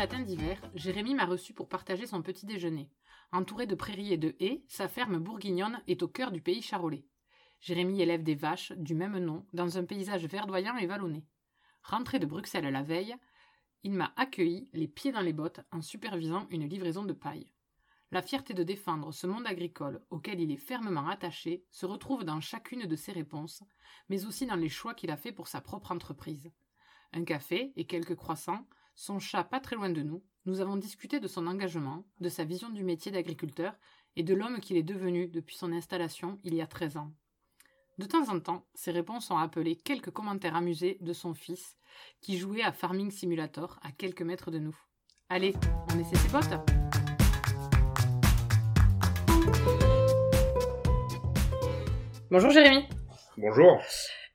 Matin d'hiver, Jérémy m'a reçu pour partager son petit déjeuner. Entouré de prairies et de haies, sa ferme bourguignonne est au cœur du pays charolais. Jérémy élève des vaches du même nom dans un paysage verdoyant et vallonné. Rentré de Bruxelles la veille, il m'a accueilli, les pieds dans les bottes, en supervisant une livraison de paille. La fierté de défendre ce monde agricole auquel il est fermement attaché se retrouve dans chacune de ses réponses, mais aussi dans les choix qu'il a faits pour sa propre entreprise. Un café et quelques croissants, son chat pas très loin de nous, nous avons discuté de son engagement, de sa vision du métier d'agriculteur et de l'homme qu'il est devenu depuis son installation il y a 13 ans. De temps en temps, ses réponses ont appelé quelques commentaires amusés de son fils, qui jouait à Farming Simulator à quelques mètres de nous. Allez, on essaie ses potes Bonjour Jérémy. Bonjour.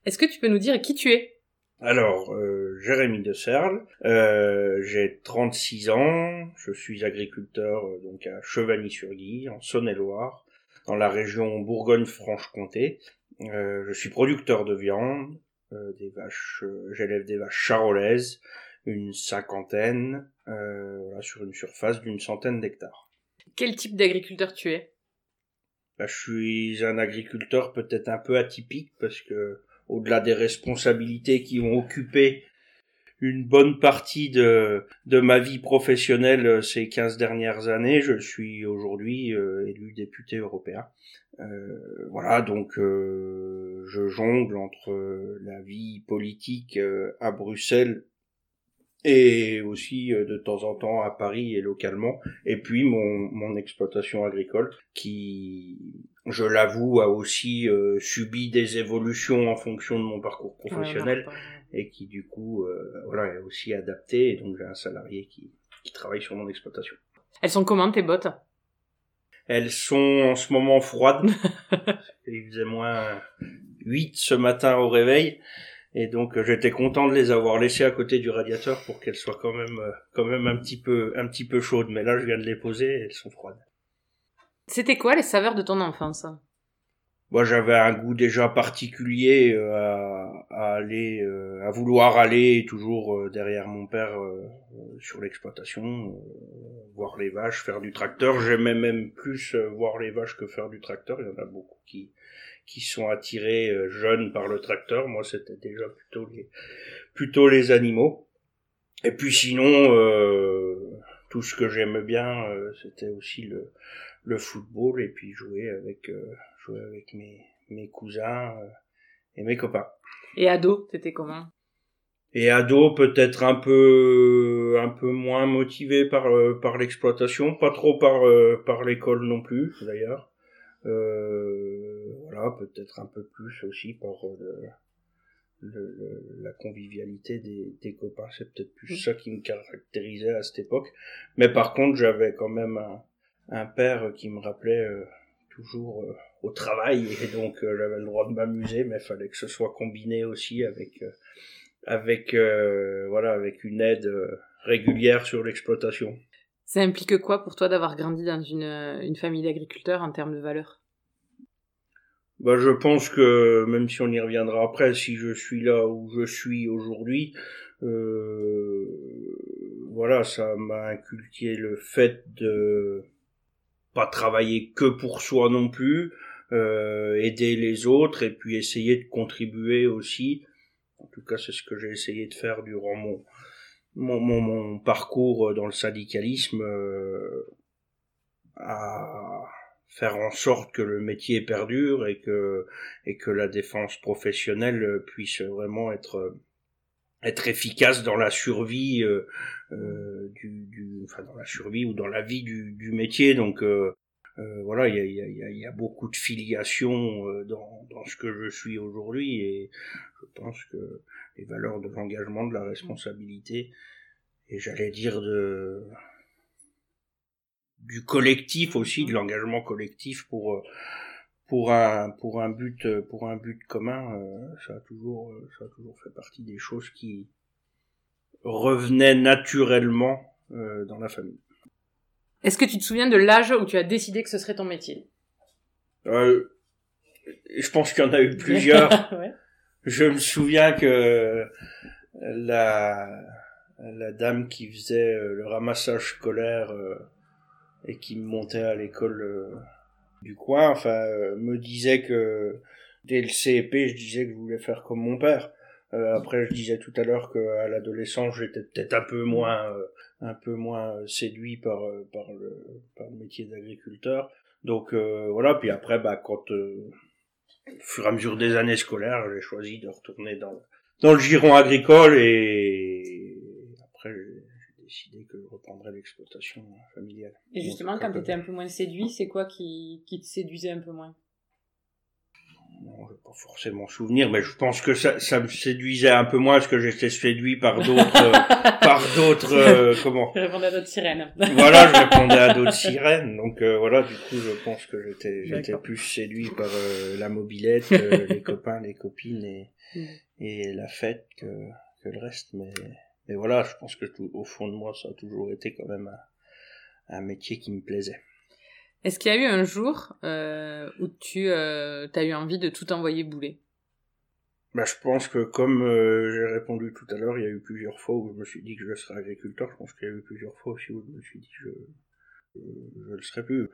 Est-ce que tu peux nous dire qui tu es? Alors, euh, Jérémy de Serle, euh, j'ai 36 ans, je suis agriculteur euh, donc à Chevagny-sur-Guy, en Saône-et-Loire, dans la région Bourgogne-Franche-Comté. je suis producteur de viande, des vaches, j'élève des vaches charolaises, une cinquantaine, voilà, sur une surface d'une centaine d'hectares. Quel type d'agriculteur tu es? Bah, je suis un agriculteur peut-être un peu atypique parce que au-delà des responsabilités qui ont occupé une bonne partie de, de ma vie professionnelle euh, ces 15 dernières années, je suis aujourd'hui euh, élu député européen. Euh, voilà, donc je jongle entre la vie politique à Bruxelles et aussi euh, de temps en temps à Paris et localement, et puis mon, mon exploitation agricole qui, je l'avoue, a aussi euh, subi des évolutions en fonction de mon parcours professionnel et qui du coup euh, voilà est aussi adapté et donc j'ai un salarié qui, qui travaille sur mon exploitation. Elles sont comment tes bottes? Elles sont en ce moment froides. Il faisait moins 8 ce matin au réveil. Et donc j'étais content de les avoir laissées à côté du radiateur pour qu'elles soient quand même euh, quand même un petit peu un petit peu chaudes. Mais là je viens de les poser et elles sont froides. C'était quoi les saveurs de ton enfance? Moi j'avais un goût déjà particulier euh, à, à aller à vouloir aller toujours derrière mon père sur l'exploitation, voir les vaches, faire du tracteur. J'aimais même plus voir les vaches que faire du tracteur. Il y en a beaucoup qui qui sont attirés euh, jeunes par le tracteur. Moi, c'était déjà plutôt les plutôt les animaux. Et puis sinon, euh, tout ce que j'aimais bien, euh, c'était aussi le le football et puis jouer avec jouer avec mes mes cousins et mes copains. Et ado, t'étais comment? Et ado peut-être un peu un peu moins motivé par par l'exploitation, pas trop par par l'école non plus d'ailleurs. Euh, voilà, peut-être un peu plus aussi par euh, le, la convivialité des, des copains. C'est peut-être plus ça qui me caractérisait à cette époque. Mais par contre, j'avais quand même un, un, père qui me rappelait euh, toujours au travail et donc j'avais le droit de m'amuser, mais il fallait que ce soit combiné aussi avec avec voilà avec une aide régulière sur l'exploitation. Ça implique quoi pour toi d'avoir grandi dans une, une famille d'agriculteurs en termes de valeurs bah, je pense que même si on y reviendra après, si je suis là où je suis aujourd'hui, euh, voilà, ça m'a inculqué le fait de pas travailler que pour soi non plus, euh, aider les autres et puis essayer de contribuer aussi. En tout cas, c'est ce que j'ai essayé de faire durant mon parcours dans le syndicalisme euh, à faire en sorte que le métier perdure et et que la défense professionnelle puisse vraiment être être efficace dans la survie euh, euh du, du, enfin dans la survie ou dans la vie du, du métier. Donc euh, euh voilà il y a, y, a, y a, beaucoup de filiation euh, dans, dans ce que je suis aujourd'hui et je pense que les valeurs de l'engagement de la responsabilité et j'allais dire de du collectif aussi, de l'engagement collectif pour pour un pour un but pour un but commun. ça a toujours ça a toujours fait partie des choses qui revenaient naturellement dans la famille. Est-ce que tu te souviens de l'âge où tu as décidé que ce serait ton métier? Euh, Je pense qu'il y en a eu plusieurs. Je me souviens que la, la dame qui faisait euh, le ramassage scolaire euh, et qui me montait à l'école euh, du coin, enfin, me disait que dès le CEP, je disais que je voulais faire comme mon père. après, je disais tout à l'heure qu'à l'adolescence, j'étais peut-être un peu moins un peu moins séduit par euh, par le par le métier d'agriculteur. Donc euh, voilà, puis après bah quand euh, au fur et à mesure des années scolaires, j'ai choisi de retourner dans dans le giron agricole et après décidé que je reprendrais l'exploitation familiale. Et justement, quand tu étais un peu moins séduit, c'est quoi qui, qui te séduisait un peu moins? Non, je pas forcément souvenir, mais je pense que ça, ça me séduisait un peu moins parce que j'étais séduit par d'autres, euh, par d'autres, euh, comment? Je répondais à d'autres sirènes. voilà, je répondais à d'autres sirènes. Donc euh, voilà, du coup, je pense que j'étais, j'étais plus séduit par la mobilette, les copains, les copines et, mm. et la fête que, que le reste. Mais, mais voilà, je pense que tout, au fond de moi, ça a toujours été quand même un, un métier qui me plaisait. Est-ce qu'il y a eu un jour euh, où tu euh, as eu envie de tout envoyer bouler? Bah, je pense que comme euh, j'ai répondu tout à l'heure, il y a eu plusieurs fois où je me suis dit que je serais agriculteur. Je pense qu'il y a eu plusieurs fois aussi où je me suis dit que je ne le serais plus.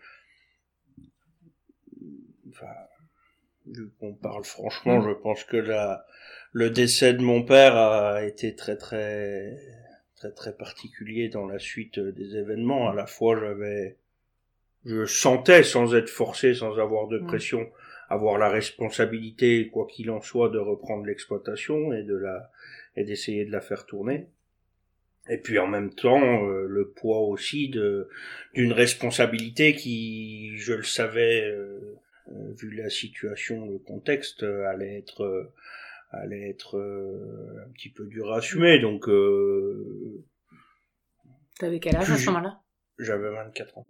Enfin, vu qu'on parle franchement, mm. je pense que la, le décès de mon père a été très très très très particulier dans la suite des événements. À la fois, j'avais je sentais sans être forcé, sans avoir de pression, avoir la responsabilité, quoi qu'il en soit, de reprendre l'exploitation et de la et d'essayer de la faire tourner. Et puis en même temps, euh, le poids aussi de d'une responsabilité qui, je le savais, euh, vu la situation, le contexte, allait être allait être un petit peu dur à assumer. Donc, t'avais quel âge à ce moment-là? J'avais 24 ans.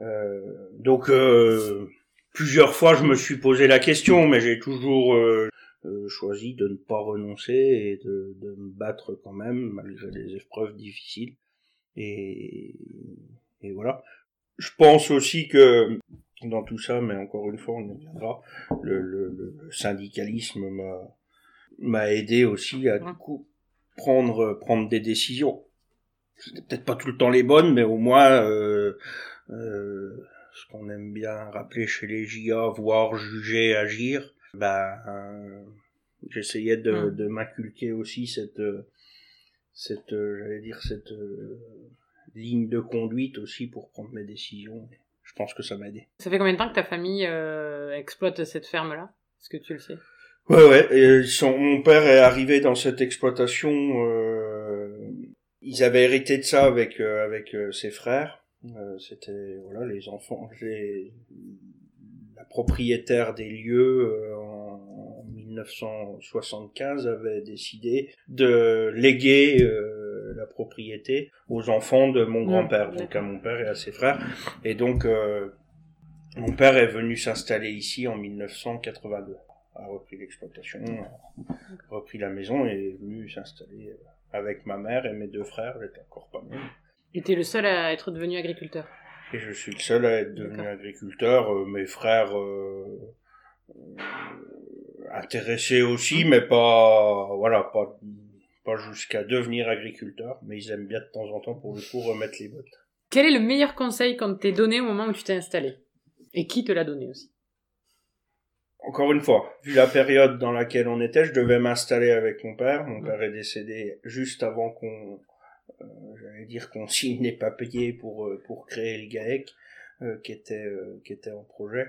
Euh, donc euh, plusieurs fois je me suis posé la question, mais j'ai toujours euh, choisi de ne pas renoncer et de, de, me battre quand même malgré les épreuves difficiles. Et, et voilà. Je pense aussi que dans tout ça, mais encore une fois, on y reviendra, le, le, le syndicalisme m'a m'a aidé aussi à du coup prendre prendre des décisions. C'était peut-être pas tout le temps les bonnes, mais au moins euh, euh, ce qu'on aime bien rappeler chez les JA, voir, juger, agir, ben, euh, j'essayais de, de m'inculquer aussi cette, cette, j'allais dire, cette ligne de conduite aussi pour prendre mes décisions. Pense que ça m'a aidé. Ça fait combien de temps que ta famille exploite cette ferme-là? Est-ce que tu le sais? Ouais, ouais. Et son, mon père est arrivé dans cette exploitation. Euh, ils avaient hérité de ça avec avec ses frères. Euh, c'était voilà les enfants, les, la propriétaire des lieux euh, en, 1975 avait décidé de léguer euh, la propriété aux enfants de mon grand-père, donc à mon père et à ses frères. Et donc mon père est venu s'installer ici en 1982 a repris l'exploitation, a repris la maison et est venu s'installer avec ma mère et mes deux frères, j'étais encore pas mal. Et t'es le seul à être devenu agriculteur. Et je suis le seul à être devenu agriculteur. Euh, mes frères euh, euh, intéressés aussi, mais pas voilà, pas pas jusqu'à devenir agriculteur, mais ils aiment bien de temps en temps pour le coup remettre les bottes. Quel est le meilleur conseil qu'on t'ait donné au moment où tu t'es installé? Et qui te l'a donné aussi? Encore une fois, vu la période dans laquelle on était, je devais m'installer avec mon père. Mon père est décédé juste avant qu'on euh, j'allais dire qu'on signe les papiers pour euh, pour créer le GAEC euh, qui était qui était en projet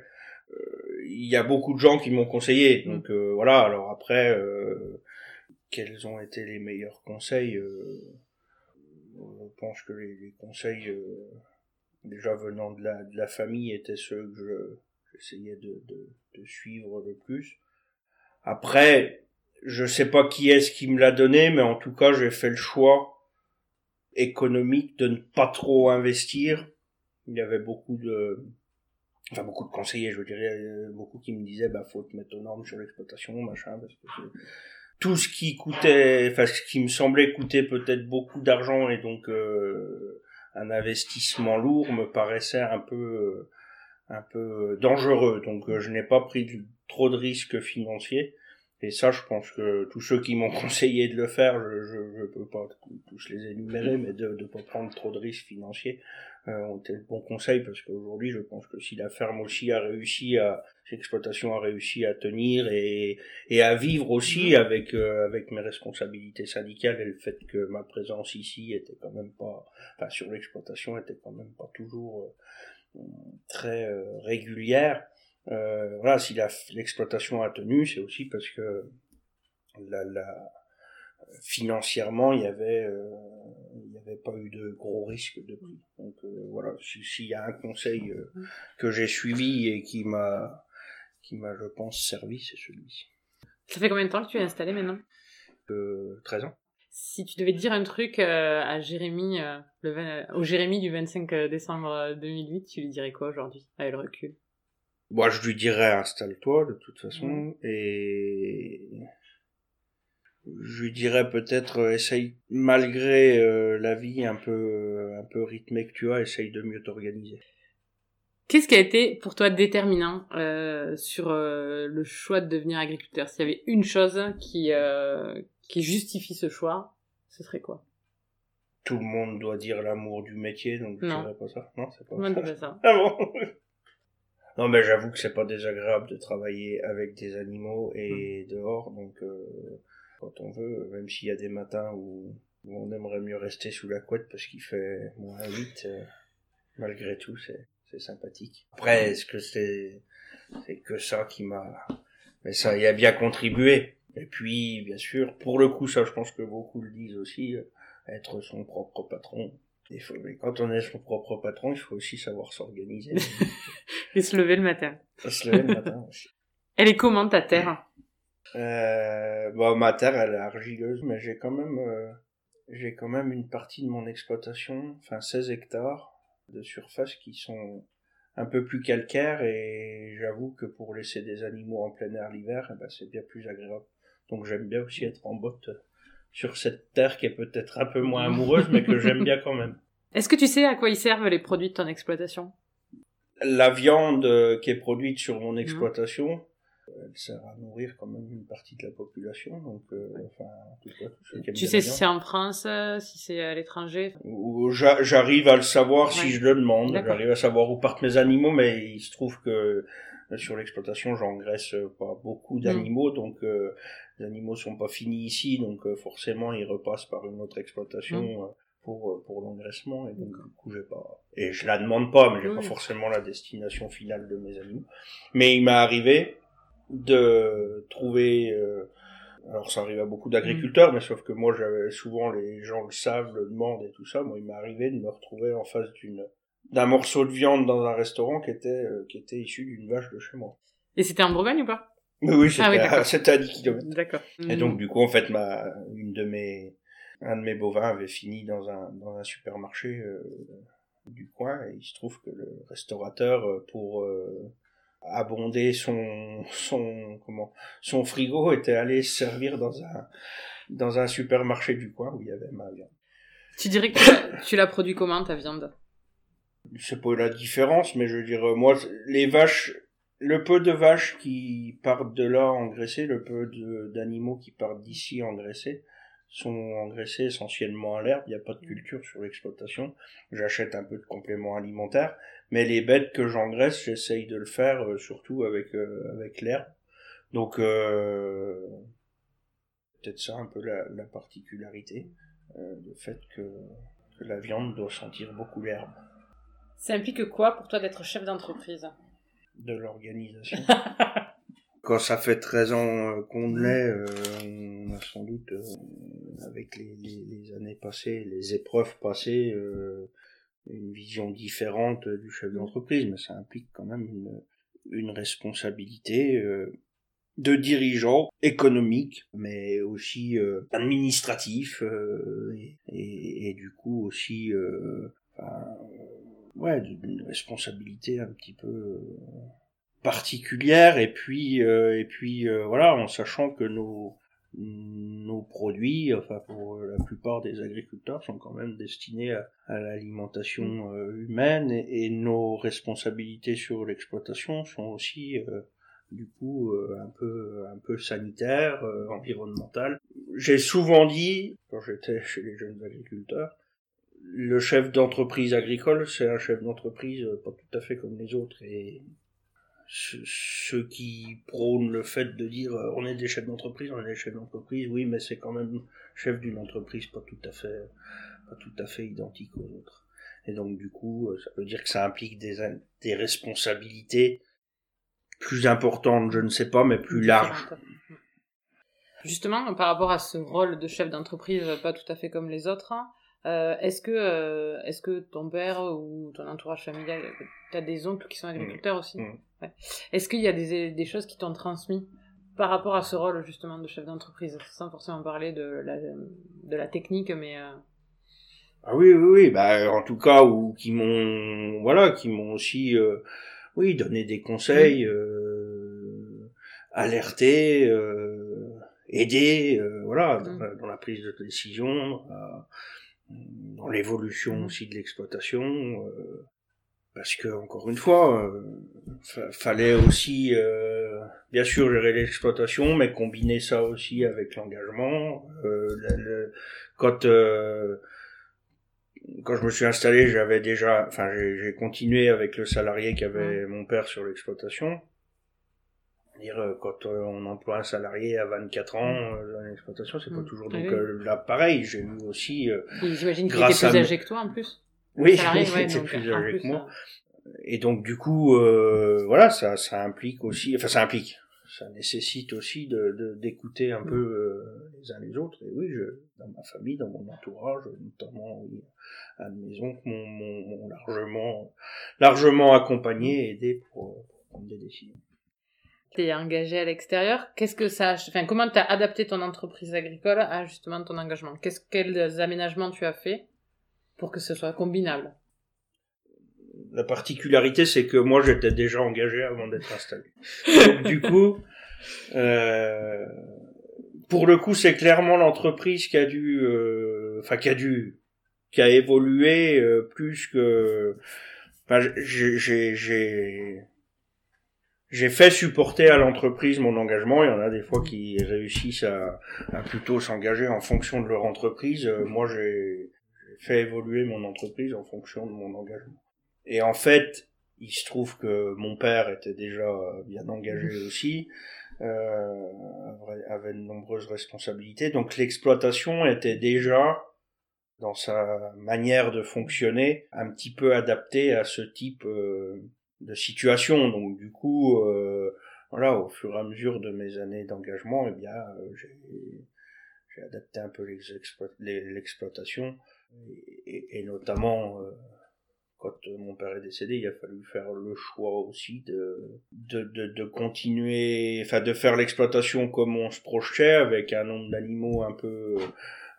il y a beaucoup de gens qui m'ont conseillé mm. donc voilà alors après quels ont été les meilleurs conseils je pense que les, conseils déjà venant de la, de la famille étaient ceux que j'essayais de, de, de, suivre le plus. Après, je sais pas qui est-ce qui me l'a donné, mais en tout cas, j'ai fait le choix économique de ne pas trop investir il y avait beaucoup de, enfin beaucoup de conseillers, je dirais, beaucoup qui me disaient, bah faut te mettre aux normes sur l'exploitation, machin, parce que tout ce qui coûtait, enfin ce qui me semblait coûter peut-être beaucoup d'argent et donc euh, un investissement lourd me paraissait un peu euh, un peu dangereux. Donc euh, je n'ai pas pris trop de risques financiers. Et ça, je pense que tous ceux qui m'ont conseillé de le faire, je, je, peux pas tous les énumérer, mais de ne pas prendre trop de risques financiers, euh, ont été de bons conseils parce qu'aujourd'hui, je pense que si la ferme aussi a réussi à, l'exploitation a réussi à tenir et, et à vivre aussi mhm. avec euh, avec mes responsabilités syndicales et le fait que ma présence ici était quand même pas, enfin sur l'exploitation était quand même pas toujours euh, très euh, voilà, si l'exploitation a tenu, c'est aussi parce que la, la financièrement, il y avait, euh, il n'y avait pas eu de gros risques de prix. Donc euh, voilà, s'il y a un conseil euh, que j'ai suivi et qui m'a, qui m'a, je pense, servi, c'est celui-ci. Ça fait combien de temps que tu es installé maintenant? Euh, 13 ans. Si tu devais dire un truc à Jérémy, le au Jérémy du 25 décembre 2008, tu lui dirais quoi aujourd'hui, avec le recul? Moi, je lui dirais installe-toi de toute façon et je lui dirais peut-être euh, essaye malgré euh, la vie un peu euh, un peu rythmée que tu as, essaye de mieux t'organiser. Qu'est-ce qui a été pour toi déterminant sur le choix de devenir agriculteur? S'il y avait une chose qui qui justifie ce choix, ce serait quoi? Tout le monde doit dire l'amour du métier, donc je dirais pas ça. Non, c'est pas, ça. ça. Ah bon? Non, mais j'avoue que c'est pas désagréable de travailler avec des animaux et hum. dehors, donc quand on veut, même s'il y a des matins où, on aimerait mieux rester sous la couette parce qu'il fait moins 8, euh, malgré tout, c'est, c'est sympathique. Après, est-ce que c'est, c'est que ça qui m'a, mais ça y a bien contribué. Et puis, bien sûr, pour le coup, ça, je pense que beaucoup le disent aussi, euh, être son propre patron. Il faut, mais quand on est son propre patron, il faut aussi savoir s'organiser. Et se lever le matin. se lever le matin aussi. Elle est comment ta terre? Euh, bon, ma terre, elle est argileuse, mais j'ai quand même, euh, j'ai quand même une partie de mon exploitation, enfin 16 hectares de surface qui sont un peu plus calcaires et j'avoue que pour laisser des animaux en plein air l'hiver, eh ben, c'est bien plus agréable. Donc j'aime bien aussi être en botte sur cette terre qui est peut-être un peu moins amoureuse, mais que j'aime bien quand même. Est-ce que tu sais à quoi ils servent les produits de ton exploitation? La viande qui est produite sur mon exploitation, elle sert à nourrir quand même une partie de la population. Donc, euh, enfin, tout cas, tu sais si c'est en France, euh, si c'est à l'étranger? J'arrive à le savoir si je le demande. J'arrive à savoir où partent mes animaux, mais il se trouve que euh, sur l'exploitation, j'engraisse pas beaucoup d'animaux, mm. donc les animaux sont pas finis ici, donc forcément ils repassent par une autre exploitation. Mm. pour pour l'engraissement et donc du coup j'ai pas et je la demande pas mais j'ai pas forcément la destination finale de mes animaux mais il m'est arrivé de trouver euh, alors ça arrive à beaucoup d'agriculteurs, mais sauf que moi j'avais souvent les gens le savent, le demandent et tout ça. Moi il m'est arrivé de me retrouver en face d'une d'un morceau de viande dans un restaurant qui était euh, qui était issu d'une vache de chez moi. Et c'était en Bourgogne ou pas? Oui, c'était ah, oui, à 10 km. D'accord. Et donc mmh. du coup en fait ma une de mes un de mes bovins avait fini dans un dans un supermarché euh, du coin et il se trouve que le restaurateur pour abonder son son comment son frigo était allé servir dans un dans un supermarché du coin où il y avait ma viande. Tu dirais que tu l'as produit comment ta viande? C'est pas la différence, mais je veux dire moi les vaches le peu de vaches qui partent de là engraissées, le peu d'animaux qui partent d'ici engraissés, sont engraissés essentiellement à l'herbe, il n'y a pas de culture sur l'exploitation. J'achète un peu de compléments alimentaires, mais les bêtes que j'engraisse, j'essaye de le faire euh, surtout avec euh, avec l'herbe. Donc euh, peut-être ça un peu la, la particularité, le fait que, que la viande doit sentir beaucoup l'herbe. Ça implique quoi pour toi d'être chef d'entreprise? De l'organisation. quand ça fait 13 ans euh, qu'on l'est, euh, on a sans doute, euh, avec les, les, années passées, les épreuves passées, une vision différente du chef d'entreprise, mais ça implique quand même une, une responsabilité de dirigeant économique, mais aussi administratif, et, et, du coup aussi ouais, d'une responsabilité un petit peu particulière et puis et puis voilà en sachant que nos nos produits, enfin pour la plupart des agriculteurs, sont quand même destinés à, l'alimentation mm. euh, humaine et, nos responsabilités sur l'exploitation sont aussi euh, du coup euh, un peu un peu sanitaires, environnementales. J'ai souvent dit quand j'étais chez les jeunes agriculteurs, le chef d'entreprise agricole, c'est un chef d'entreprise pas tout à fait comme les autres et ceux qui prônent le fait de dire euh, on est des chefs d'entreprise, on est des chefs d'entreprise, oui, mais c'est quand même chef d'une entreprise pas tout à fait, pas tout à fait identique aux autres. Et donc du coup, euh, ça veut dire que ça implique des, des responsabilités plus importantes, je ne sais pas, mais plus larges. Justement, par rapport à ce rôle de chef d'entreprise pas tout à fait comme les autres, hein, euh, est-ce que, euh, est-ce que ton père ou ton entourage familial, tu as des oncles qui sont agriculteurs mmh. aussi mmh. Est-ce qu'il y a des, des choses qui t'ont transmis par rapport à ce rôle justement de chef d'entreprise, sans forcément parler de la, de la technique, mais euh, ah oui oui oui bah en tout cas ou qui m'ont voilà qui m'ont aussi oui donné des conseils, mmh. alerté, aidé voilà dans, la, dans, la, prise de décision dans l'évolution mmh. aussi de l'exploitation, euh, parce que encore une fois, euh, fallait aussi euh, bien sûr gérer l'exploitation, mais combiner ça aussi avec l'engagement. Le, quand quand je me suis installé, j'avais déjà, enfin j'ai continué avec le salarié qu'avait mmh. mon père sur l'exploitation dire euh, quand euh, on emploie un salarié à 24 ans mm. euh, dans l'exploitation c'est pas mm. toujours donc là pareil. J'ai eu aussi j'imagine qu'il était plus âgé que toi en plus. Oui il était plus âgé que moi. et donc du coup voilà ça ça implique aussi enfin ça implique ça nécessite aussi de d'écouter un mm. peu les uns les autres. Et oui je dans ma famille dans mon entourage notamment oui, à la maison m'ont mon, largement largement accompagné et aidé pour prendre des décisions t'es engagé à l'extérieur. Qu'est-ce que ça, enfin, comment t'as adapté ton entreprise agricole à justement ton engagement? Qu'est-ce, quels aménagements tu as fait pour que ce soit combinable? La particularité, c'est que moi, j'étais déjà engagé avant d'être installé. du coup, euh, pour le coup, c'est clairement l'entreprise qui a dû, euh, enfin, qui a dû, qui a évolué euh, plus que, enfin, j'ai, j'ai fait supporter à l'entreprise mon engagement. Il y en a des fois qui réussissent à, à plutôt s'engager en fonction de leur entreprise. Euh, moi, j'ai fait évoluer mon entreprise en fonction de mon engagement. Et en fait, il se trouve que mon père était déjà bien engagé aussi, euh, avait de nombreuses responsabilités. Donc l'exploitation était déjà dans sa manière de fonctionner un petit peu adaptée à ce type euh, de situation. Donc du coup, euh, voilà, au fur et à mesure de mes années d'engagement, eh bien, euh, j'ai adapté un peu l'exploitation et, et, notamment euh, quand mon père est décédé, il a fallu faire le choix aussi de de, de, de continuer, enfin de faire l'exploitation comme on se projetait avec un nombre d'animaux un peu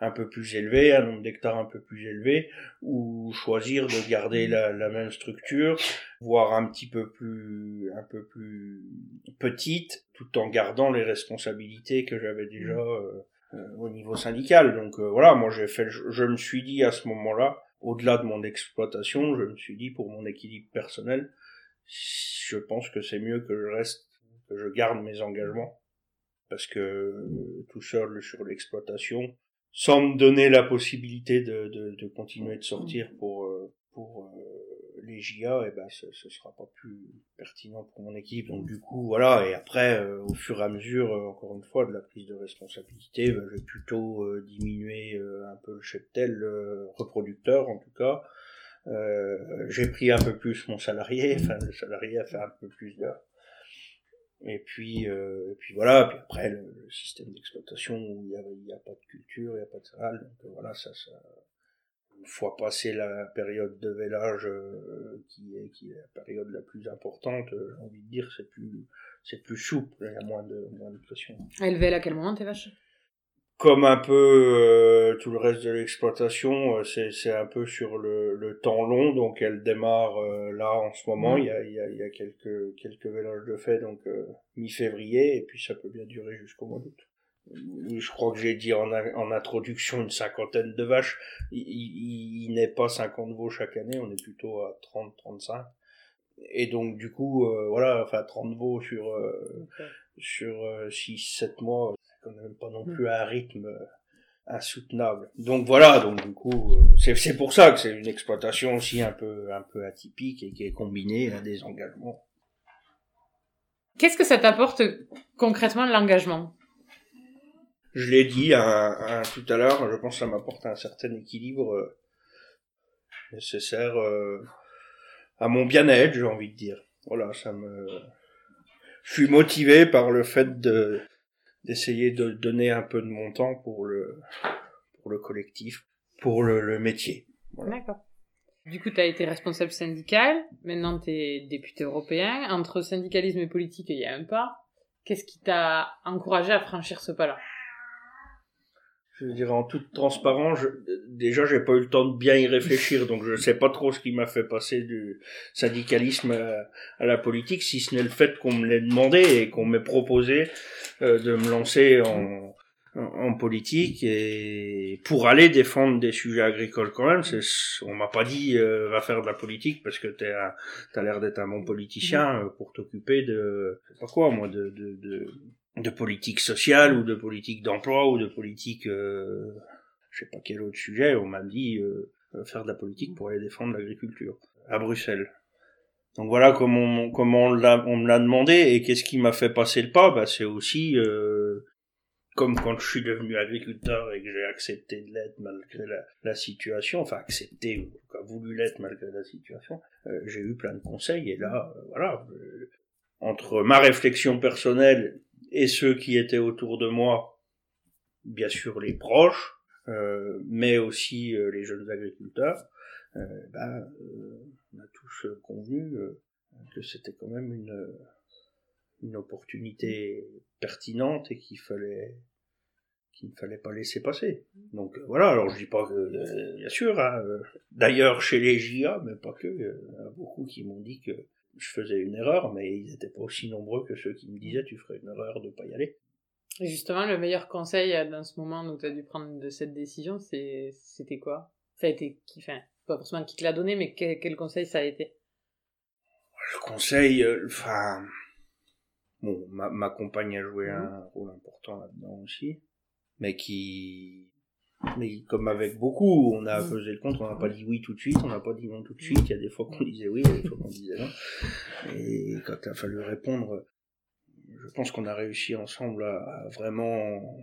un peu plus élevé, un nombre d'hectares un peu plus élevé, ou choisir de garder la, la, même structure, voire un petit peu plus, un peu plus petite, tout en gardant les responsabilités que j'avais déjà mmh. euh, euh, au niveau syndical. Donc euh, voilà, moi j'ai fait, je, me suis dit à ce moment-là, au-delà de mon exploitation, je me suis dit pour mon équilibre personnel, je pense que c'est mieux que je reste, que je garde mes engagements parce que tout seul sur l'exploitation, sans me donner la possibilité de, de, de continuer de sortir pour euh, pour euh, les JA, et eh ben ce, ce sera pas plus pertinent pour mon équipe. Donc du coup voilà. Et après, euh, au fur et à mesure, encore une fois, de la prise de responsabilité, ben, j'ai plutôt diminué un peu le cheptel reproducteur en tout cas. j'ai pris un peu plus mon salarié, enfin le salarié a fait un peu plus d'heures. Et puis, euh, et puis voilà, puis après le, système d'exploitation où il n'y a, a, pas de culture, il n'y a pas de salle, donc euh, voilà, ça, ça, une fois passé la période de vélage euh, qui, est, qui est la période la plus importante, euh, j'ai envie de dire, c'est plus, c'est plus souple, il y a moins de, moins de pression. Elles vèlent à quel moment tes vaches? Comme un peu euh, tout le reste de l'exploitation, euh, c'est, c'est un peu sur le, le, temps long, donc elle démarre euh, là en ce moment. Mm. Il, y a, il, y a, il y a quelques quelques vélages de fait, donc mi-février, et puis ça peut bien durer jusqu'au mois d'août. Je crois que j'ai dit en, en, introduction une cinquantaine de vaches. Il, il, il n'est pas 50 veaux chaque année, on est plutôt à 30, 35. Et donc du coup, voilà, enfin 30 veaux sur sur 6-7 mois, quand même pas non mm. plus un rythme euh, insoutenable. Donc voilà, donc du coup, euh, c'est pour ça que c'est une exploitation aussi un peu un peu atypique et qui est combinée à des engagements. Qu'est-ce que ça t'apporte concrètement l'engagement? Je l'ai dit à, tout à l'heure, je pense que ça m'apporte un certain équilibre euh, nécessaire à mon bien-être, j'ai envie de dire. Voilà, ça me je suis motivé par le fait de d'essayer de donner un peu de mon temps pour le, pour le collectif, pour le, le métier. D'accord. Du coup, tu as été responsable syndical, maintenant tu es député européen. Entre syndicalisme et politique, il y a un pas. Qu'est-ce qui t'a encouragé à franchir ce pas-là? Je dirais en toute transparence, je, déjà j'ai pas eu le temps de bien y réfléchir, donc je sais pas trop ce qui m'a fait passer du syndicalisme à, la politique, si ce n'est le fait qu'on me l'ait demandé et qu'on m'ait proposé euh, de me lancer en, en, politique et pour aller défendre des sujets agricoles quand même. C'est, on m'a pas dit euh, va faire de la politique parce que t'es t'as l'air d'être un bon politicien euh, pour t'occuper de, je sais pas quoi moi, de, de, de de politique sociale ou de politique d'emploi ou de politique euh, je sais pas quel autre sujet on m'a dit euh, faire de la politique pour aller défendre l'agriculture à Bruxelles. Donc voilà comment on, comment on, on me l'a demandé et qu'est-ce qui m'a fait passer le pas? Bah c'est aussi euh, comme quand je suis devenu agriculteur et que j'ai accepté de l'être malgré la, la, situation, enfin accepté ou en voulu l'être malgré la situation, euh, j'ai eu plein de conseils et là, euh, voilà, euh, entre ma réflexion personnelle et ceux qui étaient autour de moi, bien sûr les proches, euh, mais aussi euh, les jeunes agriculteurs, euh, ben, on a tous convenu que c'était quand même une, une opportunité pertinente et qu'il fallait qu'il ne fallait pas laisser passer. Donc voilà, alors je dis pas que, bien sûr, hein, d'ailleurs chez les JA, mais pas que, il y a beaucoup qui m'ont dit que je faisais une erreur, mais ils n'étaient pas aussi nombreux que ceux qui me disaient tu ferais une erreur de pas y aller. Et justement, le meilleur conseil euh, dans ce moment où tu as dû prendre de cette décision, c'était quoi? Ça a été qui, enfin, pas forcément qui te l'a donné, mais quel, conseil ça a été? Le conseil, euh, enfin, bon, ma, ma compagne a joué un mhm. rôle important là-dedans aussi, mais qui, mais comme avec beaucoup, on a pesé le contre, on n'a pas dit oui tout de suite, on n'a pas dit non tout de suite. Il y a des fois qu'on disait oui, il y a des fois qu'on disait non. Et quand il a fallu répondre, je pense qu'on a réussi ensemble à, vraiment,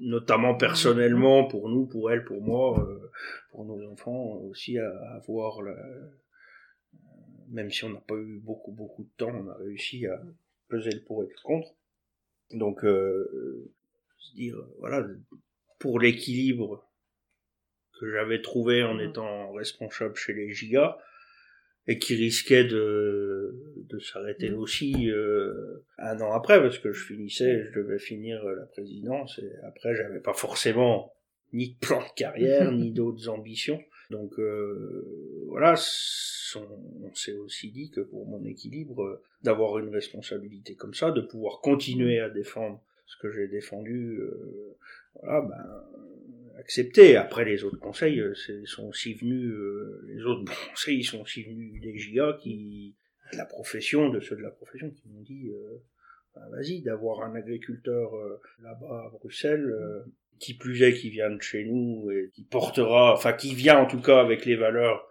notamment personnellement, pour nous, pour elle, pour moi, euh, pour nos enfants, aussi à, avoir, la, même si on n'a pas eu beaucoup, beaucoup de temps, on a réussi à peser le pour et le contre. Donc, euh, se dire, voilà, pour l'équilibre que j'avais trouvé en mmh. étant responsable chez les Giga et qui risquait de, de s'arrêter mmh. aussi euh, un an après parce que je finissais, je devais finir la présidence et après j'avais pas forcément ni de plan de carrière ni d'autres ambitions. Donc euh, voilà, on, s'est aussi dit que pour mon équilibre, d'avoir une responsabilité comme ça, de pouvoir continuer à défendre ce que j'ai défendu, euh, voilà, ben, accepté. Après, les autres conseils euh, sont aussi venus, euh, les autres conseils sont aussi venus des GIA qui, de la profession, de ceux de la profession, qui m'ont dit, ben, vas-y, d'avoir un agriculteur là-bas à Bruxelles, qui plus est, qui vient de chez nous et qui portera, enfin, qui vient en tout cas avec les valeurs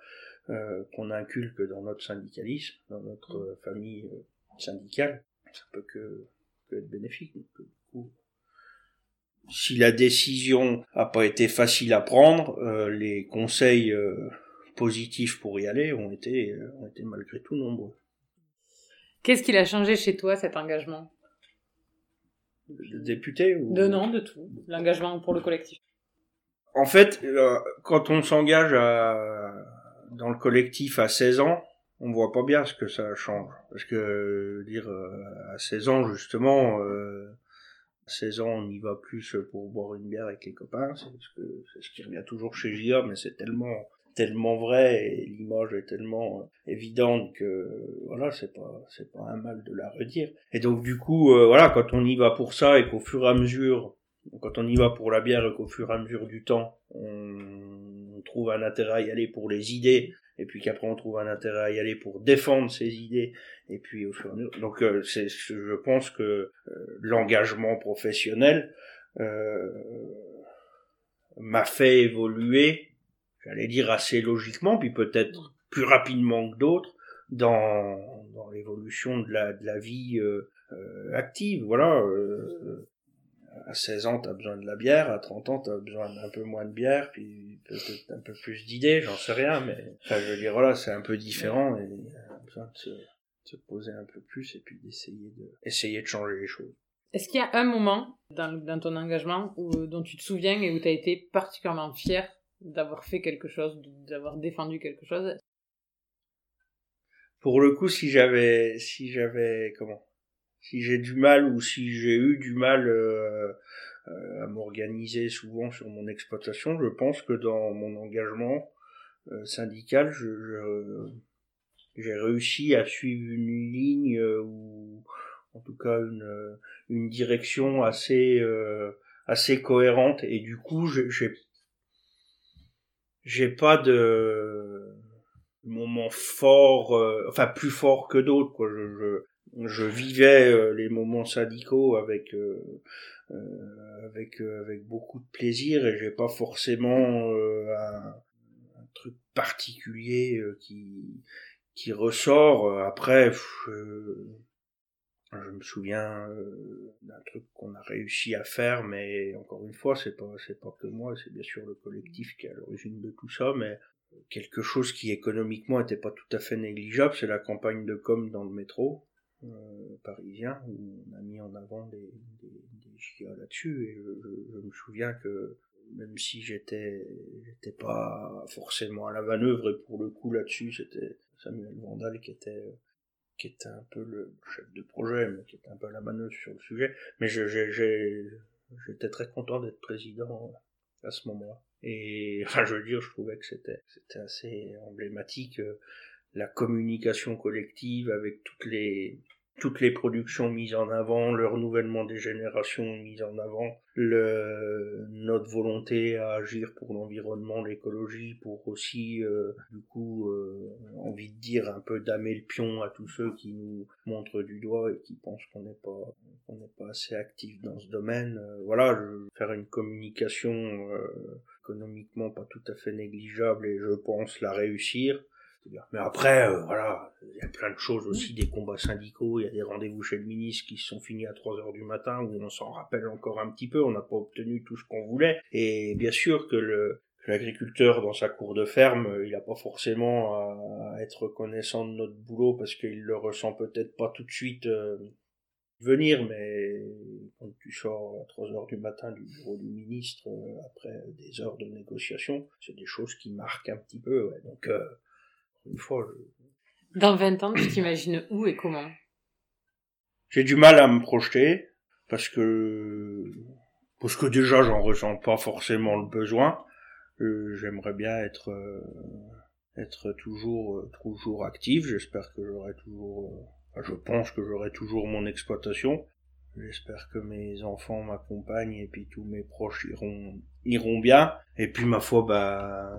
qu'on inculque dans notre syndicalisme, dans notre famille syndicale, ça peut que, que être bénéfique. Si la décision a pas été facile à prendre, euh, les conseils euh, positifs pour y aller ont été, euh, ont été malgré tout nombreux. Qu'est-ce qu'il a changé chez toi cet engagement? De député ou... De non, de tout. L'engagement pour le collectif. En fait, quand on s'engage dans le collectif à 16 ans, on voit pas bien ce que ça change. Parce que dire à 16 ans justement 16 ans, on y va plus pour boire une bière avec les copains. C'est ce, qui revient toujours chez Gia, mais c'est tellement tellement vrai et l'image est tellement évidente que voilà c'est pas c'est pas un mal de la redire et donc du coup euh, voilà quand on y va pour ça et qu'au fur et à mesure quand on y va pour la bière et qu'au fur et à mesure du temps on, trouve un intérêt à y aller pour les idées et puis qu'après on trouve un intérêt à y aller pour défendre ses idées et puis au fur et à mesure donc euh, c'est je pense que euh, l'engagement professionnel m'a fait évoluer j'allais dire assez logiquement, puis peut-être plus rapidement que d'autres, dans, dans l'évolution de la, de la vie euh, euh active. Voilà. Euh, à 16 ans, tu as besoin de la bière, à 30 ans, tu as besoin d'un peu moins de bière, puis peut-être un peu plus d'idées, j'en sais rien, mais enfin, je veux dire, voilà, c'est un peu différent, et on a besoin de se, se poser un peu plus, et puis d'essayer de, essayer de changer les choses. Est-ce qu'il y a un moment dans, dans ton engagement où, dont tu te souviens et où tu as été particulièrement fier d'avoir fait quelque chose, d'avoir défendu quelque chose? Pour le coup, si j'avais, si j'avais, comment, si j'ai du mal ou si j'ai eu du mal euh, euh, à m'organiser souvent sur mon exploitation, je pense que dans mon engagement euh, syndical, je, j'ai réussi à suivre une ligne ou en tout cas une, une direction assez assez cohérente et du coup j'ai j'ai pas de moments forts, euh, enfin plus forts que d'autres. Quoi. Je, je, je vivais euh, les moments syndicaux avec euh, avec avec beaucoup de plaisir et j'ai pas forcément un, un, truc particulier qui qui ressort. Après, je me souviens euh, d'un truc qu'on a réussi à faire, mais encore une fois, c'est pas c'est pas que moi, c'est bien sûr le collectif qui est à l'origine de tout ça, mais quelque chose qui économiquement était pas tout à fait négligeable, c'est la campagne de com dans le métro euh, parisien où on a mis en avant des, des, des là-dessus et je, je, me souviens que même si j'étais j'étais pas forcément à la manœuvre et pour le coup là-dessus c'était Samuel Vandal qui était qui était un peu le chef de projet, mais qui était un peu la manœuvre sur le sujet. Mais j'étais très content d'être président à ce moment-là. Et enfin, je veux dire, je trouvais que c'était c'était assez emblématique euh, la communication collective avec toutes les toutes les productions mises en avant, le renouvellement des générations mises en avant, le, notre volonté à agir pour l'environnement, l'écologie, pour aussi, euh, du coup, euh, envie de dire un peu damer le pion à tous ceux qui nous montrent du doigt et qui pensent qu'on n'est pas qu'on n'est pas assez actif dans ce domaine. Euh, voilà, je faire une communication économiquement pas tout à fait négligeable et je pense la réussir. Mais après, euh, voilà, il y a plein de choses aussi, des combats syndicaux, il y a des rendez-vous chez le ministre qui se sont finis à 3 heures du matin, où on s'en rappelle encore un petit peu, on n'a pas obtenu tout ce qu'on voulait. Et bien sûr que le, l'agriculteur dans sa cour de ferme, il n'a pas forcément à, être reconnaissant de notre boulot parce qu'il le ressent peut-être pas tout de suite euh, venir, mais quand tu sors à 3 heures du matin du bureau du ministre euh, après des heures de négociation, c'est des choses qui marquent un petit peu. Ouais. Donc une fois. Dans 20 ans, tu t'imagines où et comment? J'ai du mal à me projeter parce que parce que déjà j'en ressens pas forcément le besoin. Euh, J'aimerais bien être euh, être toujours euh, toujours actif. J'espère que j'aurai toujours. Euh, je pense que j'aurai toujours mon exploitation. J'espère que mes enfants m'accompagnent et puis tous mes proches iront iront bien. Et puis ma foi, bah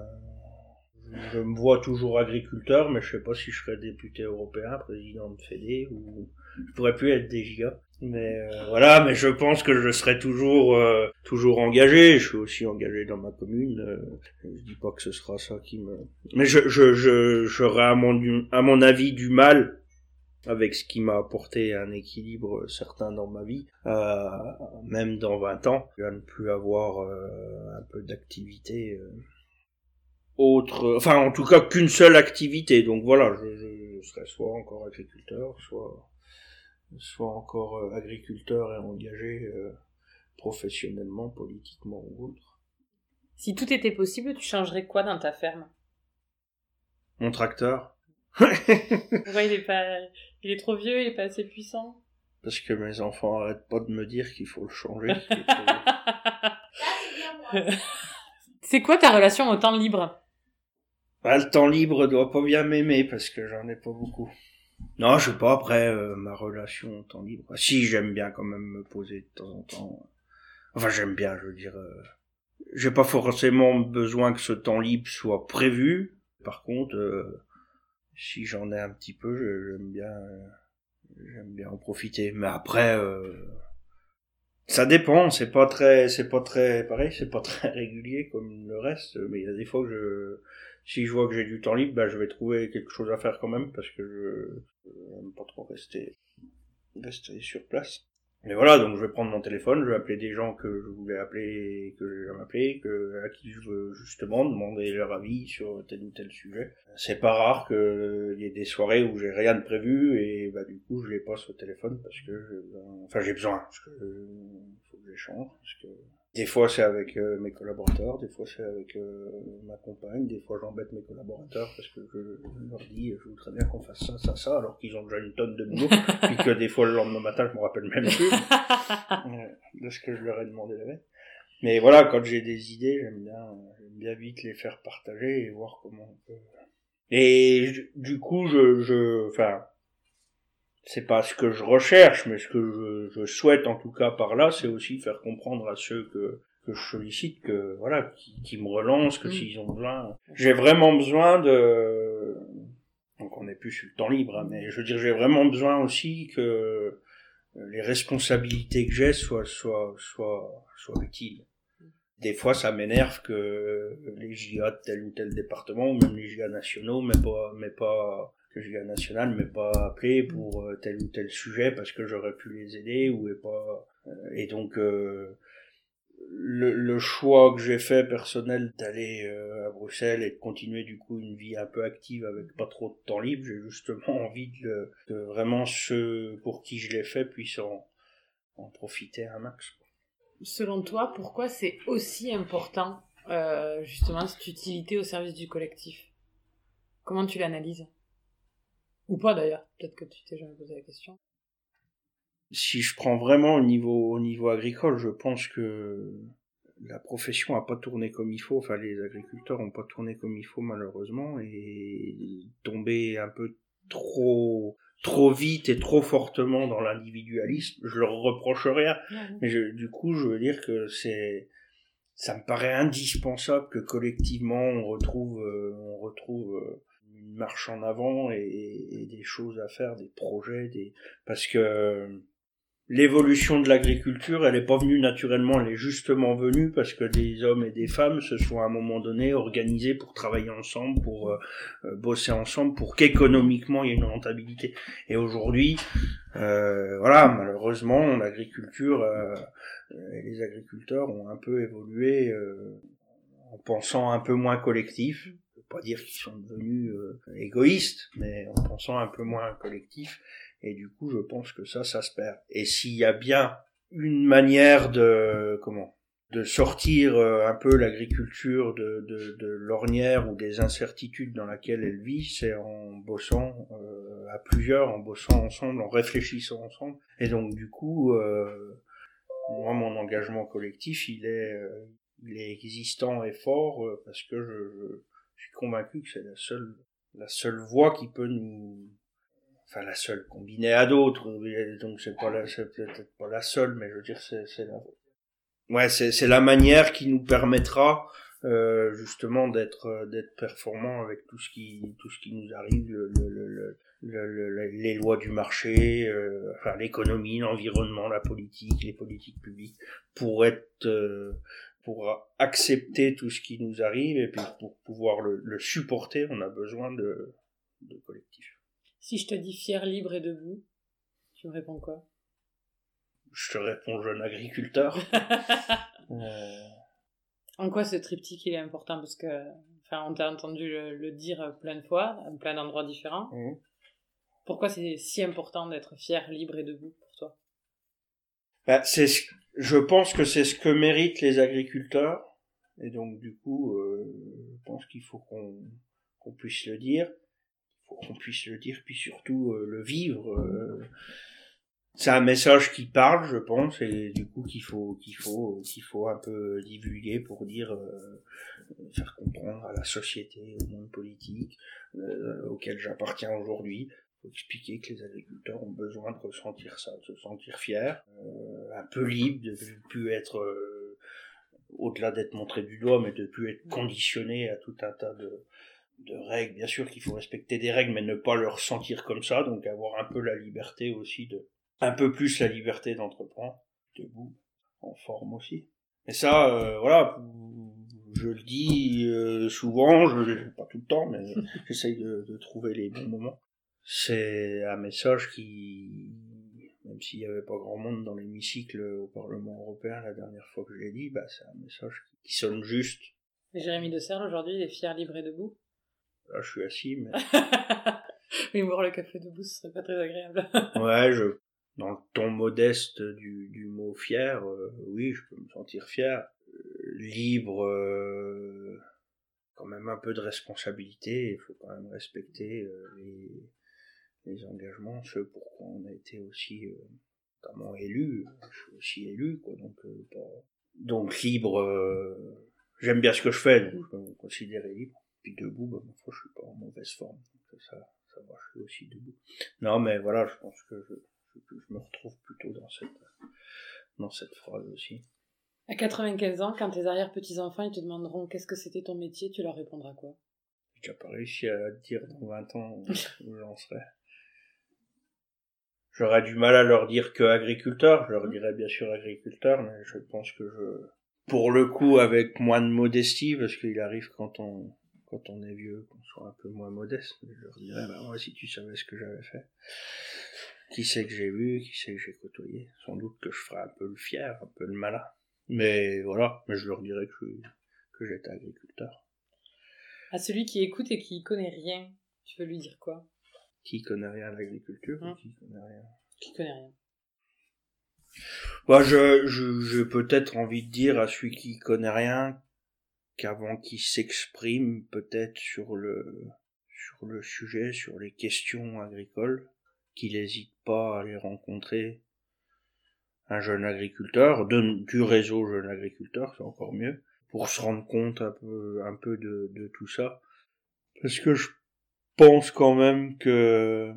je me vois toujours agriculteur, mais je sais pas si je serai député européen, président de Fédé, ou je pourrais plus être des gigas. Mais euh, voilà, mais je pense que je serai toujours euh, toujours engagé. Je suis aussi engagé dans ma commune. Euh, je dis pas que ce sera ça qui me. Mais je je je j'aurai à mon à mon avis du mal avec ce qui m'a apporté un équilibre certain dans ma vie, même dans 20 ans, je vais ne plus avoir un peu d'activité autre, enfin en tout cas qu'une seule activité. Donc voilà, je, je, serai soit encore agriculteur, soit soit encore euh, agriculteur et engagé euh, professionnellement, politiquement ou autre. Si tout était possible, tu changerais quoi dans ta ferme? Mon tracteur. Pourquoi il est pas, il est trop vieux, il est pas assez puissant Parce que mes enfants arrêtent pas de me dire qu'il faut le changer. C'est quoi ta relation au temps libre? Bah, Le temps libre doit pas bien m'aimer parce que j'en ai pas beaucoup. Non, je sais pas, après, euh, ma relation au temps libre. Si, j'aime bien quand même me poser de temps en temps. Enfin, j'aime bien, je veux dire. Euh, j'ai pas forcément besoin que ce temps libre soit prévu. Par contre, euh, si j'en ai un petit peu, j'aime bien, j'aime bien en profiter. Mais après, ça dépend. C'est pas très, c'est pas très pareil. C'est pas très régulier comme le reste. Mais il y a des fois que je, si je vois que j'ai du temps libre, bah, je vais trouver quelque chose à faire quand même parce que je n'aime pas trop rester, rester sur place. Mais voilà, donc je vais prendre mon téléphone, je vais appeler des gens que je voulais appeler, que je vais appeler, que, à qui je veux justement demander leur avis sur tel ou tel sujet. C'est pas rare qu'il y ait des soirées où j'ai rien de prévu et bah du coup je les passe au téléphone parce que enfin j'ai besoin, parce que faut que j'échange, parce que des fois c'est avec euh, mes collaborateurs, des fois c'est avec euh, ma compagne, des fois j'embête mes collaborateurs parce que je, leur dis je voudrais bien qu'on fasse ça, ça, ça, alors qu'ils ont déjà une tonne de boulot, puis que des fois le lendemain matin je me rappelle même plus de ce que je leur ai demandé la veille. Mais voilà, quand j'ai des idées, j'aime bien, j'aime bien vite les faire partager et voir comment on peut. Et du coup, je, je, enfin, c'est pas ce que je recherche, mais ce que je, souhaite en tout cas par là, c'est aussi faire comprendre à ceux que, que je sollicite que voilà, qui, me relancent, que mm. s'ils ont besoin, j'ai vraiment besoin de, donc on n'est plus sur le temps libre, hein, mais je veux dire j'ai vraiment besoin aussi que les responsabilités que j'ai soient soient soient soient utiles. Des fois, ça m'énerve que les GIA de tel ou tel département, ou même les GIA nationaux, mais pas, mais pas, que je à national mais pas appelé pour euh, tel ou tel sujet parce que j'aurais pu les aider ou et pas euh, et donc euh, le, choix que j'ai fait personnel d'aller à Bruxelles et de continuer du coup une vie un peu active avec pas trop de temps libre j'ai justement envie de, vraiment ceux pour qui je l'ai fait puissent en, en profiter un max selon toi pourquoi c'est aussi important justement cette utilité au service du collectif? Comment tu l'analyses? Ou pas d'ailleurs, peut-être que tu t'es jamais posé la question. Si je prends vraiment au niveau, au niveau agricole, je pense que la profession a pas tourné comme il faut, enfin les agriculteurs ont pas tourné comme il faut malheureusement et tombé un peu trop trop vite et trop fortement dans l'individualisme, je leur reproche rien, mais du coup je veux dire que c'est ça me paraît indispensable que collectivement on retrouve euh, on retrouve euh, marche en avant et, des choses à faire, des projets, des parce que l'évolution de l'agriculture, elle n'est pas venue naturellement, elle est justement venue parce que des hommes et des femmes se sont à un moment donné organisés pour travailler ensemble, pour euh, euh, bosser ensemble, pour qu'économiquement il y ait une rentabilité. Et aujourd'hui, euh, voilà, malheureusement, l'agriculture et les agriculteurs ont un peu évolué en pensant un peu moins collectif pas dire qu'ils sont devenus euh, égoïstes, mais en pensant un peu moins collectif. Et du coup, je pense que ça, ça se perd. Et s'il y a bien une manière de comment de sortir euh, un peu l'agriculture de, de, de l'ornière ou des incertitudes dans laquelle elle vit, c'est en bossant euh, à plusieurs, en bossant ensemble, en réfléchissant ensemble. Et donc du coup, euh, moi mon engagement collectif, il est, il est existant et fort parce que je, je suis convaincu que c'est la seule, la seule voie qui peut nous, enfin la seule combinée à d'autres, donc c'est pas la, c'est peut-être pas la seule, mais je veux dire c'est, c'est la, ouais c'est, c'est la manière qui nous permettra euh, justement d'être d'être performant avec tout ce qui tout ce qui nous arrive le, le, le, les lois du marché euh, enfin l'économie l'environnement la politique les politiques publiques pour être euh, pour accepter tout ce qui nous arrive et puis pour pouvoir le, supporter, on a besoin de, de collectif. Si je te dis fier, libre et debout, tu me réponds quoi? Je te réponds jeune agriculteur. euh... En quoi ce triptyque il est important? Parce que, enfin, on t'a entendu le, dire plein de fois, à plein d'endroits différents. Mmh. Pourquoi c'est si important d'être fier, libre et debout? pour bah, C'est je pense que c'est ce que méritent les agriculteurs. Et donc, du coup, euh, je pense qu'il faut qu'on qu'on puisse le dire. Faut qu'on puisse le dire, puis surtout euh, le vivre. Euh. c'est un message qui parle, je pense, et du coup qu'il faut qu'il faut qu'il faut un peu divulguer pour dire euh, faire comprendre à la société, au monde politique euh, auquel j'appartiens aujourd'hui. Faut expliquer que les agriculteurs ont besoin de ressentir ça, de se sentir fiers, euh, un peu libres, de ne plus être euh, au-delà d'être montré du doigt, mais de plus être conditionné à tout un tas de, de règles. Bien sûr qu'il faut respecter des règles, mais ne pas le ressentir comme ça, donc avoir un peu la liberté aussi de, un peu plus la liberté d'entreprendre, debout, en forme aussi. Et ça, euh, voilà, je le dis euh, souvent, je pas tout le temps, mais j'essaye de, de, trouver les bons moments. C'est un message qui, même s'il n'y avait pas grand monde dans l'hémicycle au Parlement européen la dernière fois que je l'ai dit, bah, c'est un message qui, sonne juste. Et Jérémy de Serle, aujourd'hui, il est fier, libre et debout Là, je suis assis, mais... oui, boire le café debout, ce serait pas très agréable. ouais, je dans le ton modeste du, du mot fier, euh, oui, je peux me sentir fier. Euh, libre, euh, quand même un peu de responsabilité, il faut quand même respecter les, les, engagements, ceux pour quoi on a été aussi notamment élu, je suis aussi élu, quoi, donc, donc libre, j'aime bien ce que je fais, donc je peux me considérer libre. Puis debout, bah, fois, je suis pas en mauvaise forme, donc ça, ça va, je suis aussi debout. Non, mais voilà, je pense que je, je, me retrouve plutôt dans cette, dans cette phrase aussi. À 95 ans, quand tes arrière-petits-enfants ils te demanderont qu'est-ce que c'était ton métier, tu leur répondras quoi? J'ai pas réussi à dire dans 20 ans où j'en serais. J'aurais du mal à leur dire que agriculteur, je leur dirais bien sûr agriculteur, mais je pense que je, pour le coup, avec moins de modestie, parce qu'il arrive quand on, quand on est vieux, qu'on soit un peu moins modeste, je leur dirais, bah, moi, si tu savais ce que j'avais fait qui c'est que j'ai vu, qui c'est que j'ai côtoyé. Sans doute que je ferai un peu le fier, un peu le malin. Mais voilà, mais je leur dirais que, que j'étais agriculteur. À celui qui écoute et qui connaît rien, tu veux lui dire quoi? Qui connaît rien à l'agriculture hein Qui connaît rien Qui connaît rien. Bah, je, je, j'ai peut-être envie de dire à celui qui connaît rien qu'avant qu'il s'exprime peut-être sur le, sur le sujet, sur les questions agricoles, qu'il n'hésite pas à aller rencontrer un jeune agriculteur, du réseau jeune agriculteur, c'est encore mieux, pour se rendre compte un peu, un peu de, de tout ça. Parce que je pense quand même que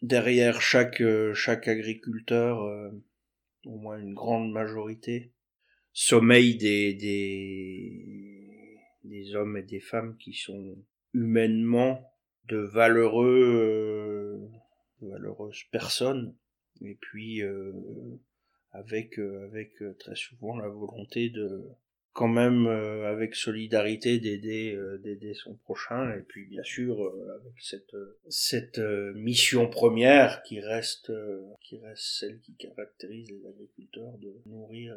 derrière chaque, chaque agriculteur, euh, au moins une grande majorité, sommeille des, des, des hommes et des femmes qui sont humainement de valeureux euh, malheureuse personne et puis euh, avec euh, avec euh, très souvent la volonté de quand même avec solidarité d'aider d'aider son prochain et puis bien sûr avec cette cette mission première qui reste qui reste celle qui caractérise les agriculteurs de nourrir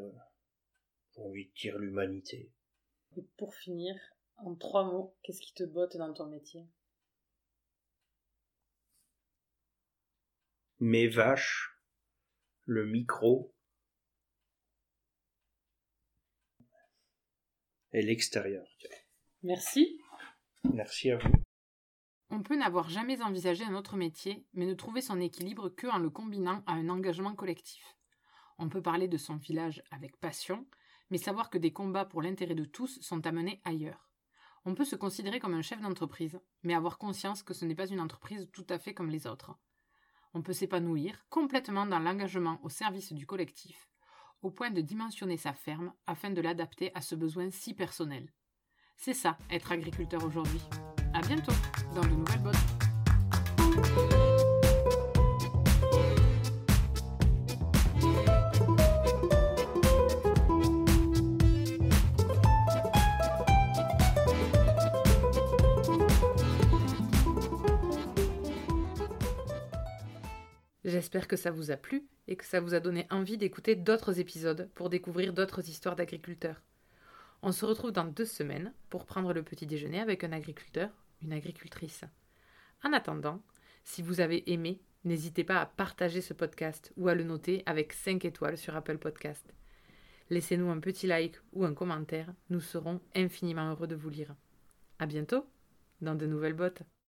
envie de dire l'humanité. Et pour finir, en trois mots, qu'est-ce qui te botte dans ton métier? Mes vaches, le micro et l'extérieur. Merci. Merci à vous. On peut n'avoir jamais envisagé un autre métier, mais ne trouver son équilibre que en le combinant à un engagement collectif. On peut parler de son village avec passion, mais savoir que des combats pour l'intérêt de tous sont amenés ailleurs. On peut se considérer comme un chef d'entreprise, mais avoir conscience que ce n'est pas une entreprise tout à fait comme les autres on peut s'épanouir complètement dans l'engagement au service du collectif, au point de dimensionner sa ferme afin de l'adapter à ce besoin si personnel. C'est ça, être agriculteur aujourd'hui. À bientôt dans de nouvelles bottes. J'espère que ça vous a plu et que ça vous a donné envie d'écouter d'autres épisodes pour découvrir d'autres histoires d'agriculteurs. On se retrouve dans deux semaines pour prendre le petit déjeuner avec un agriculteur, une agricultrice. En attendant, si vous avez aimé, n'hésitez pas à partager ce podcast ou à le noter avec 5 étoiles sur Apple Podcast. Laissez-nous un petit like ou un commentaire, nous serons infiniment heureux de vous lire. À bientôt dans de nouvelles bottes.